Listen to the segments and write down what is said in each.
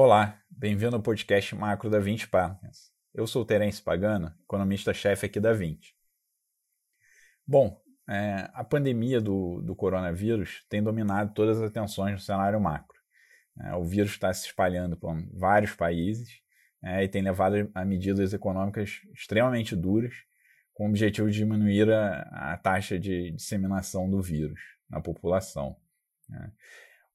Olá, bem-vindo ao podcast Macro da 20 Partners. Eu sou o Terence Pagano, economista-chefe aqui da 20. Bom, é, a pandemia do, do, coronavírus tem dominado todas as atenções no cenário macro. É, o vírus está se espalhando por vários países é, e tem levado a medidas econômicas extremamente duras, com o objetivo de diminuir a, a taxa de disseminação do vírus na população.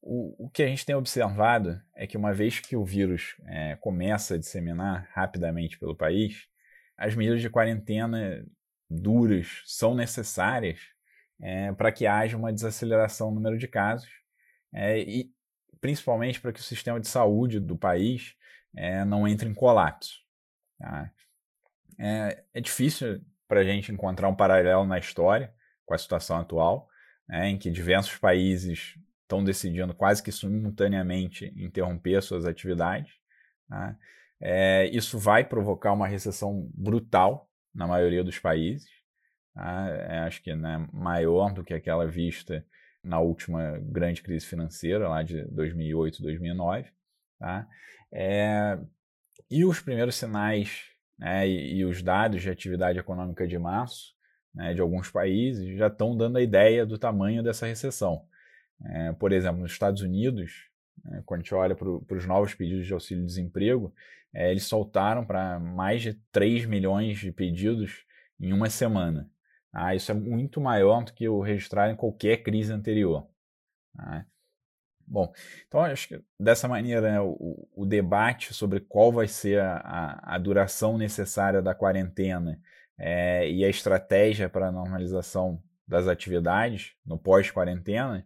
O, o, que a gente tem observado é que, uma vez que o vírus é, começa a disseminar rapidamente pelo país, as medidas de quarentena duras são necessárias é, para que haja uma desaceleração no número de casos é, e, principalmente, para que o sistema de saúde do país é, não entre em colapso. Tá? É, é, difícil para a gente encontrar um paralelo na história com a situação atual, né, em que diversos países estão decidindo quase que simultaneamente interromper suas atividades. Tá? É, isso vai provocar uma recessão brutal na maioria dos países. Tá? É, acho que né, maior do que aquela vista na última grande crise financeira, lá de 2008, 2009. Tá? É, e os primeiros sinais né, e, e, os dados de atividade econômica de março né, de alguns países já estão dando a ideia do tamanho dessa recessão. É, por exemplo, nos Estados Unidos, é, quando a gente olha para os novos pedidos de auxílio-desemprego, é, eles soltaram para mais de 3 milhões de pedidos em uma semana. Ah, isso é muito maior do que o registrado em qualquer crise anterior. Ah, bom, então acho que dessa maneira né, o, o, debate sobre qual vai ser a, a duração necessária da quarentena é, e a estratégia para a normalização das atividades no pós-quarentena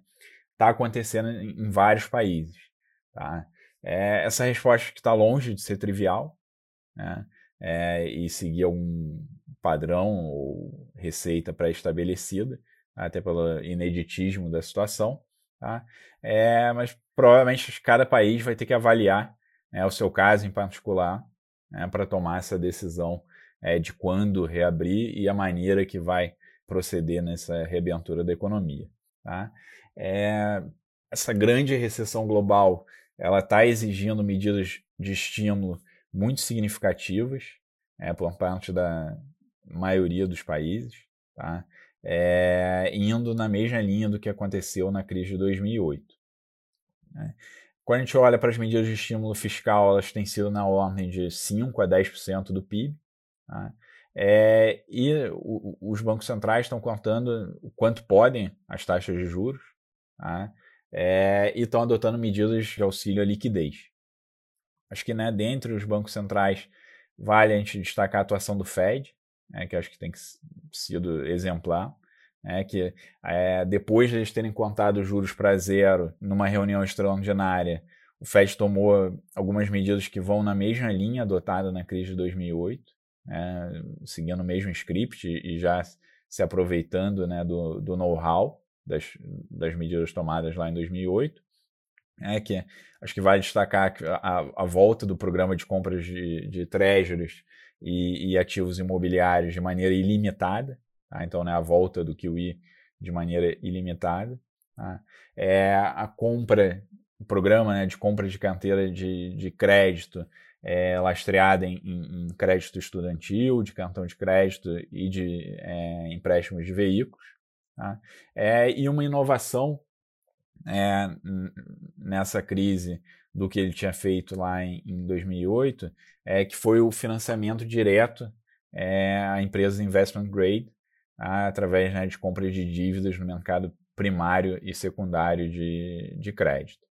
está acontecendo em, vários países. Tá? É, essa resposta que está longe de ser trivial né? é, e seguir algum padrão ou receita pré-estabelecida, até pelo ineditismo da situação. Tá? É, mas provavelmente cada país vai ter que avaliar né, o seu caso em particular né, para tomar essa decisão é, de quando reabrir e a maneira que vai proceder nessa reabertura da economia. Tá? É, essa grande recessão global ela está exigindo medidas de estímulo muito significativas é, por parte da maioria dos países, tá? É, indo na mesma linha do que aconteceu na crise de 2008. Né? Quando a gente olha para as medidas de estímulo fiscal, elas têm sido na ordem de 5 a 10% do PIB. Tá? É, e o, os bancos centrais estão contando o quanto podem as taxas de juros tá? é, e estão adotando medidas de auxílio à liquidez. Acho que né, dentre os bancos centrais vale a gente destacar a atuação do Fed, né, que acho que tem sido exemplar, né, que é, depois de eles terem contado os juros para zero numa reunião extraordinária, o Fed tomou algumas medidas que vão na mesma linha adotada na crise de 2008, né, seguindo o mesmo script e já se aproveitando né, do, do know-how das, das medidas tomadas lá em 2008. É que acho que vale destacar a, a volta do programa de compras de, de treasuries e, e ativos imobiliários de maneira ilimitada. Tá? Então, né, a volta do QE de maneira ilimitada. Tá? É a compra, o programa né, de compra de carteira de, de crédito é, lastreada em, em, em, crédito estudantil, de cartão de crédito e de é, empréstimos de veículos. Tá? É, e uma inovação é, nessa crise do que ele tinha feito lá em, em 2008, é, que foi o financiamento direto é, a empresas investment grade, tá? através né, de compra de dívidas no mercado primário e secundário de, de crédito.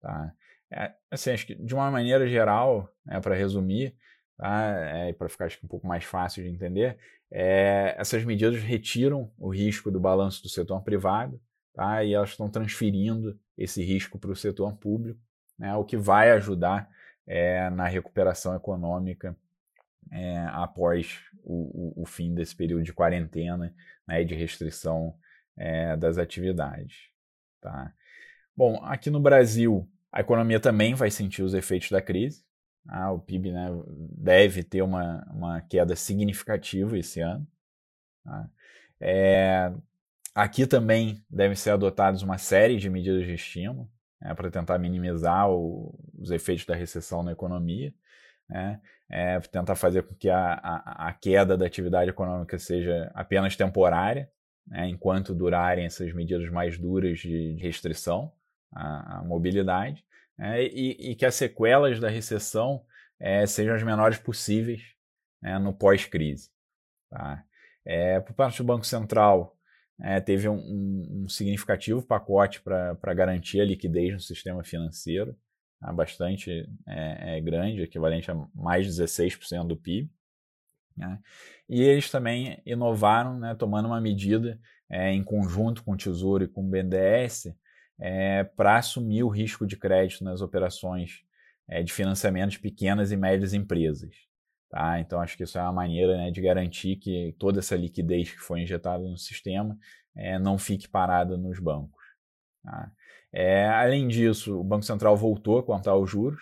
Tá? É, assim, acho que de uma maneira geral, é, para resumir, tá? É, para ficar acho, um pouco mais fácil de entender, é, essas medidas retiram o risco do balanço do setor privado tá? e elas estão transferindo esse risco para o setor público, né? o que vai ajudar é, na recuperação econômica é, após o, o, o, fim desse período de quarentena né, e de restrição é, das atividades. Tá? Bom, aqui no Brasil, a economia também vai sentir os efeitos da crise. Ah, o PIB né, deve ter uma, uma queda significativa esse ano. Tá? É, aqui também devem ser adotadas uma série de medidas de estímulo. é, para tentar minimizar o, os efeitos da recessão na economia, né, é, tentar fazer com que a, a, a, queda da atividade econômica seja apenas temporária, né, enquanto durarem essas medidas mais duras de, de restrição à, à mobilidade, né, e, e, que as sequelas da recessão é, sejam as menores possíveis né, no pós-crise. Tá? É, por parte do Banco Central, é, teve um, um, um, significativo pacote para garantir a liquidez no sistema financeiro, tá? bastante é, é grande, equivalente a mais de 16% do PIB. Né? E eles também inovaram, né, tomando uma medida é, em conjunto com o Tesouro e com o BNDES é, para assumir o risco de crédito nas operações é, de financiamento de pequenas e médias empresas. Tá? Então, acho que isso é uma maneira né, de garantir que toda essa liquidez que foi injetada no sistema é, não fique parada nos bancos. Tá? É, além disso, o Banco Central voltou a contar os juros,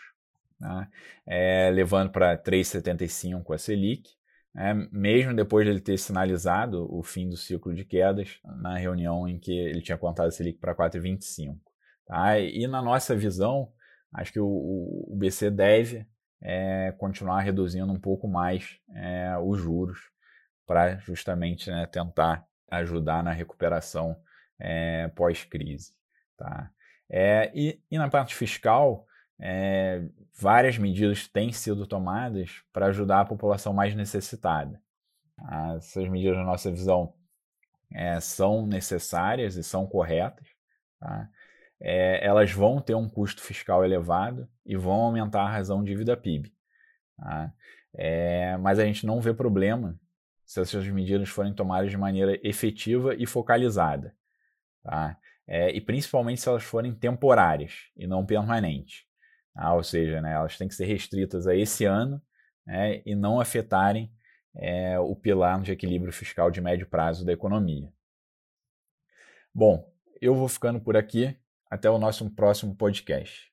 tá? é, levando para 3,75 a Selic, é, mesmo depois de ele ter sinalizado o fim do ciclo de quedas na reunião em que ele tinha contado a Selic para 4,25. Tá? E na nossa visão, acho que o, o BC deve é, continuar reduzindo um pouco mais é, os juros para justamente né, tentar ajudar na recuperação é, pós-crise. Tá? É, e, e, na parte fiscal, é, várias medidas têm sido tomadas para ajudar a população mais necessitada. Essas medidas, na nossa visão, é, são necessárias e são corretas. Tá? É, elas vão ter um custo fiscal elevado e vão aumentar a razão dívida PIB. Tá? É, mas a gente não vê problema se essas medidas forem tomadas de maneira efetiva e focalizada. Tá? É, e principalmente se elas forem temporárias e não permanentes. Tá? Ou seja, né, elas têm que ser restritas a esse ano né, e não afetarem é, o pilar de equilíbrio fiscal de médio prazo da economia. Bom, eu vou ficando por aqui. Até o nosso próximo podcast.